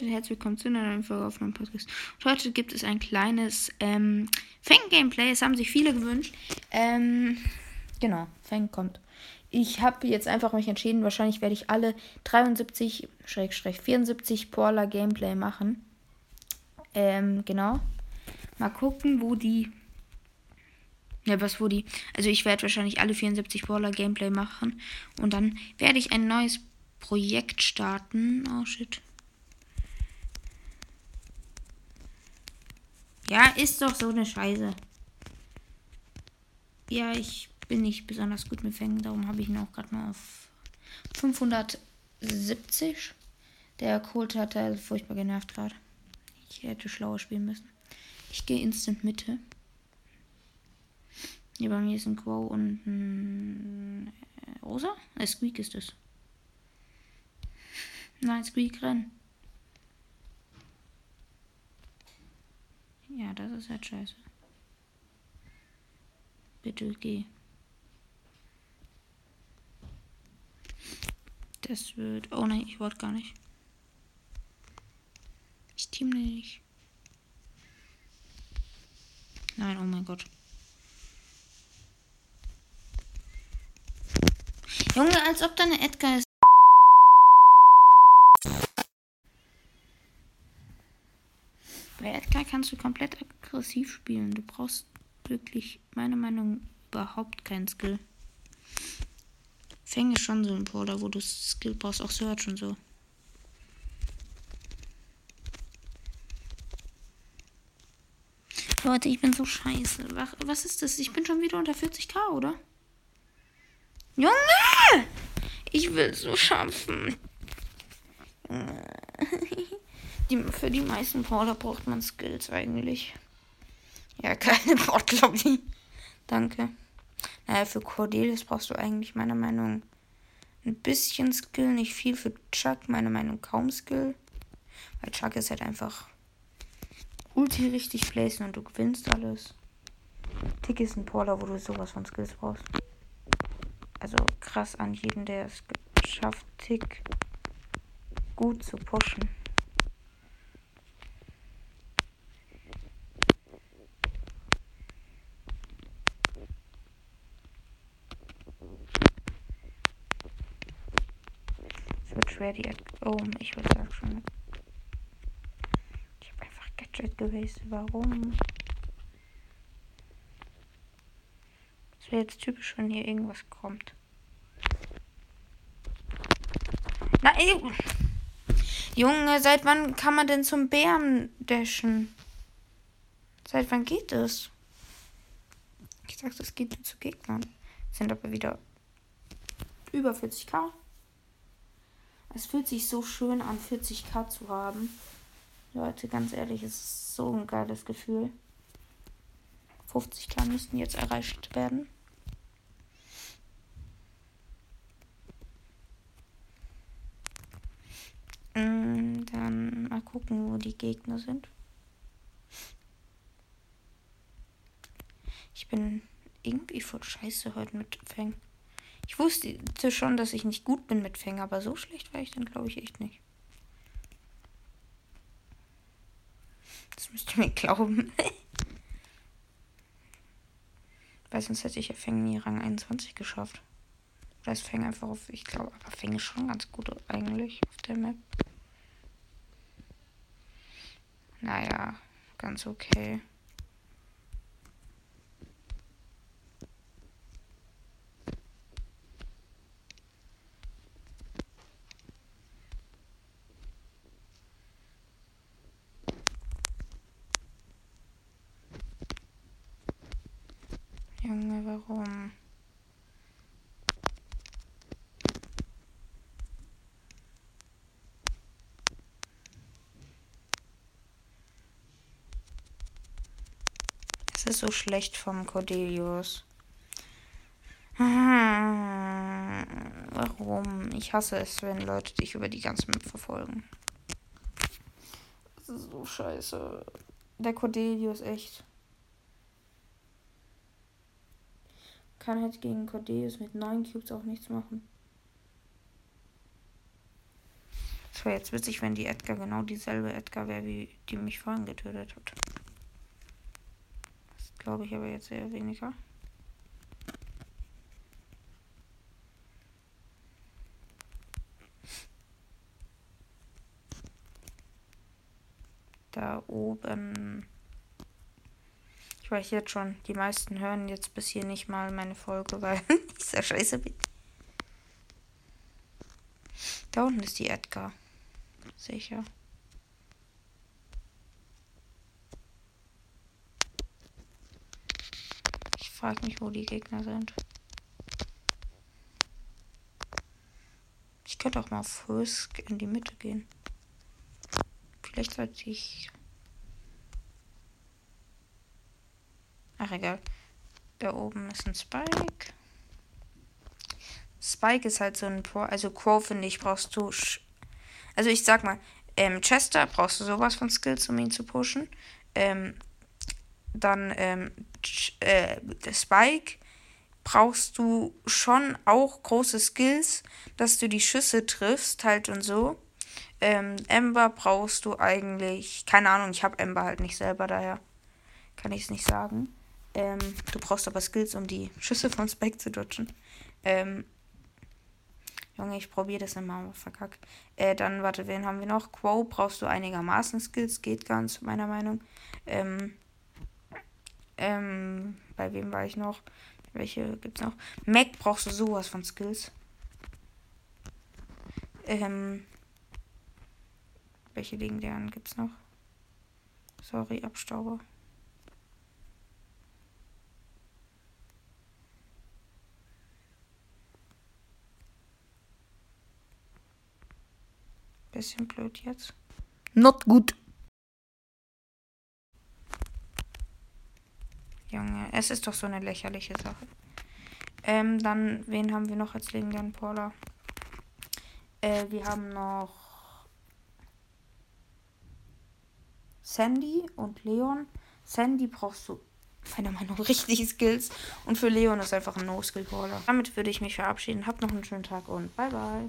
Leute, herzlich willkommen zu einer neuen Folge auf meinem Podcast. Und heute gibt es ein kleines ähm, Fang-Gameplay. Es haben sich viele gewünscht. Ähm, genau, Fang kommt. Ich habe jetzt einfach mich entschieden, wahrscheinlich werde ich alle 73, 74 Porla Gameplay machen. Ähm, genau. Mal gucken, wo die. Ja, was wo die. Also ich werde wahrscheinlich alle 74 Porla Gameplay machen. Und dann werde ich ein neues Projekt starten. Oh shit. Ja, ist doch so eine Scheiße. Ja, ich bin nicht besonders gut mit Fängen, darum habe ich ihn auch gerade mal auf 570. Der Colt hat er furchtbar genervt gerade. Ich hätte schlauer spielen müssen. Ich gehe instant Mitte. Hier bei mir ist ein Quo und ein äh, Rosa? Ein Squeak ist es. Nein, Squeak renn. Ja, das ist halt scheiße. Bitte geh. Das wird. Oh nein, ich wollte gar nicht. Ich team nicht. Nein, oh mein Gott. Junge, als ob da eine Edgar ist. Bei Edgar kannst du komplett aggressiv spielen. Du brauchst wirklich, meiner Meinung nach, überhaupt keinen Skill. Fänge schon so ein Brawler, wo du Skill brauchst, auch Search und so. Leute, ich bin so scheiße. Was ist das? Ich bin schon wieder unter 40k, oder? Junge! Ich will so schaffen. Die, für die meisten Brawler braucht man Skills eigentlich. Ja, keine Bot-Lobby. Danke. Naja, für Cordelius brauchst du eigentlich meiner Meinung ein bisschen Skill, nicht viel. Für Chuck meiner Meinung kaum Skill. Weil Chuck ist halt einfach Ulti richtig placen und du gewinnst alles. Tick ist ein Brawler, wo du sowas von Skills brauchst. Also krass an jeden, der es geschafft, Tick gut zu pushen. Schwer die Oh, ich würde sagen schon. Ich habe einfach Gadget gewastet. Warum? Das wäre jetzt typisch, wenn hier irgendwas kommt. Nein! Junge, seit wann kann man denn zum Bären dashen? Seit wann geht es? Ich sag, das geht zu Gegnern. Sind aber wieder über 40k. Es fühlt sich so schön an, 40k zu haben. Leute, ganz ehrlich, es ist so ein geiles Gefühl. 50k müssten jetzt erreicht werden. Mm, dann mal gucken, wo die Gegner sind. Ich bin irgendwie voll scheiße heute mit Fang. Ich wusste schon, dass ich nicht gut bin mit Fänger, aber so schlecht war ich dann, glaube ich, echt nicht. Das müsst ihr mir glauben. Weil sonst hätte ich ja Fänger nie Rang 21 geschafft. Oder ist Fänger einfach auf, ich glaube, aber Fänger ist schon ganz gut eigentlich auf der Map. Naja, ganz okay. Junge, warum? Es ist so schlecht vom Cordelius. Warum? Ich hasse es, wenn Leute dich über die ganze Map verfolgen. Das ist so scheiße. Der Cordelius, echt. Kann halt gegen Cordeus mit 9 Cubes auch nichts machen. Es wäre jetzt witzig, wenn die Edgar genau dieselbe Edgar wäre, wie die mich vorhin getötet hat. Das glaube ich aber jetzt eher weniger. Da oben. Ich weiß jetzt schon, die meisten hören jetzt bis hier nicht mal meine Folge, weil ich so scheiße bin. Da unten ist die Edgar. Sicher. Ich frage mich, wo die Gegner sind. Ich könnte auch mal auf Frisk in die Mitte gehen. Vielleicht sollte ich. Ach egal. Da oben ist ein Spike. Spike ist halt so ein Pro. Also Crow, finde ich, brauchst du. Also ich sag mal, ähm, Chester brauchst du sowas von Skills, um ihn zu pushen. Ähm, dann ähm, äh, Spike brauchst du schon auch große Skills, dass du die Schüsse triffst, halt und so. Ähm, Ember brauchst du eigentlich. Keine Ahnung, ich habe Ember halt nicht selber, daher kann ich es nicht sagen. Ähm, du brauchst aber Skills, um die Schüsse von Spike zu dodgen. Ähm, Junge, ich probiere das immer, aber verkackt. Äh, dann, warte, wen haben wir noch? Quo brauchst du einigermaßen Skills, geht ganz, meiner Meinung. Ähm, ähm, bei wem war ich noch? Welche gibt's noch? Mac brauchst du sowas von Skills. Ähm, welche legendären gibt's noch? Sorry, Abstauber. Bisschen blöd jetzt. Not gut. Junge, es ist doch so eine lächerliche Sache. Ähm, dann, wen haben wir noch als legendären Paula? Äh, wir haben noch Sandy und Leon. Sandy brauchst du meiner Meinung nach richtig Skills. Und für Leon ist einfach ein No-Skill-Caller. Damit würde ich mich verabschieden. Habt noch einen schönen Tag und bye bye.